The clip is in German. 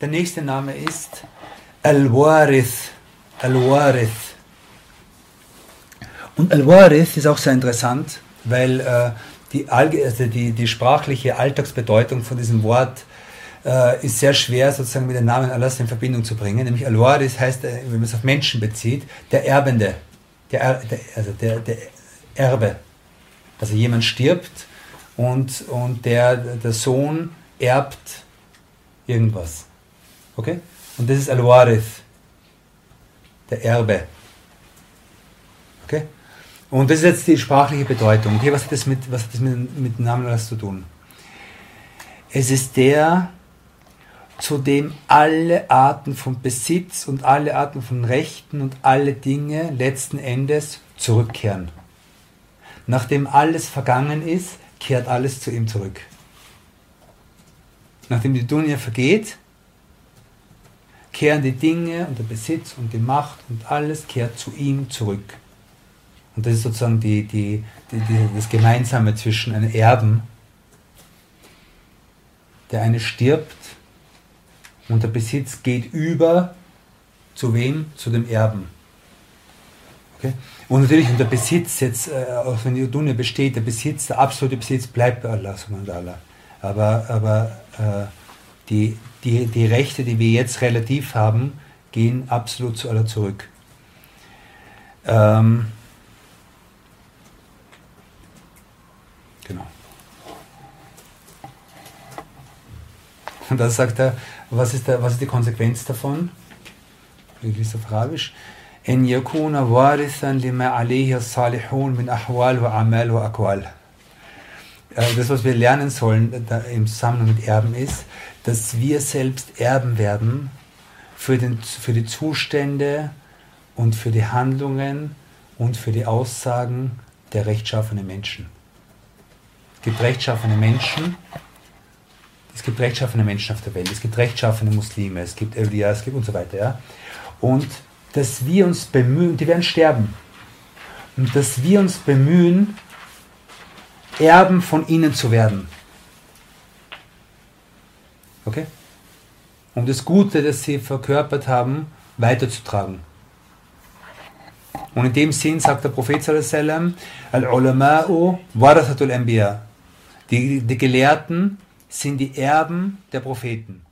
Der nächste Name ist Al-Warith. Al-Warith. Und Al-Warith ist auch sehr interessant, weil äh, die, also die, die sprachliche Alltagsbedeutung von diesem Wort äh, ist sehr schwer sozusagen mit dem Namen Allahs in Verbindung zu bringen. Nämlich Al-Waris heißt, äh, wenn man es auf Menschen bezieht, der Erbende, der, der, also der, der Erbe. Also jemand stirbt und, und der, der Sohn erbt irgendwas. Okay? Und das ist Al-Warith, der Erbe. Okay? Und das ist jetzt die sprachliche Bedeutung. Okay, was hat das mit, was hat das mit, mit Namen Allahs zu tun? Es ist der, zu dem alle Arten von Besitz und alle Arten von Rechten und alle Dinge letzten Endes zurückkehren. Nachdem alles vergangen ist, kehrt alles zu ihm zurück. Nachdem die Dunya vergeht, kehren die Dinge und der Besitz und die Macht und alles kehrt zu ihm zurück. Und das ist sozusagen die, die, die, die das Gemeinsame zwischen einem Erben, der eine stirbt und der Besitz geht über zu wem? Zu dem Erben. Okay? Und natürlich, und der Besitz jetzt, äh, auch wenn die Dunya besteht, der Besitz, der absolute Besitz bleibt bei Allah. Aber, aber äh, die, die, die Rechte, die wir jetzt relativ haben, gehen absolut zu Allah zurück. Ähm, genau. Und da sagt er, was ist, der, was ist die Konsequenz davon? Lese auf Arabisch. Warithan lima alayhi salihun min ahwal wa amal wa akwal. Das, was wir lernen sollen im Zusammenhang mit Erben, ist, dass wir selbst Erben werden für, den, für die Zustände und für die Handlungen und für die Aussagen der rechtschaffenen Menschen. Es gibt rechtschaffene Menschen, es gibt rechtschaffene Menschen auf der Welt, es gibt rechtschaffene Muslime, es gibt Evliya, es gibt und so weiter. Ja? Und dass wir uns bemühen, die werden sterben, und dass wir uns bemühen, Erben von ihnen zu werden. Okay? Um das Gute, das sie verkörpert haben, weiterzutragen. Und in dem Sinn sagt der Prophet sallam, Al-Ulama'u warathatul Anbiya. Die, die Gelehrten sind die Erben der Propheten.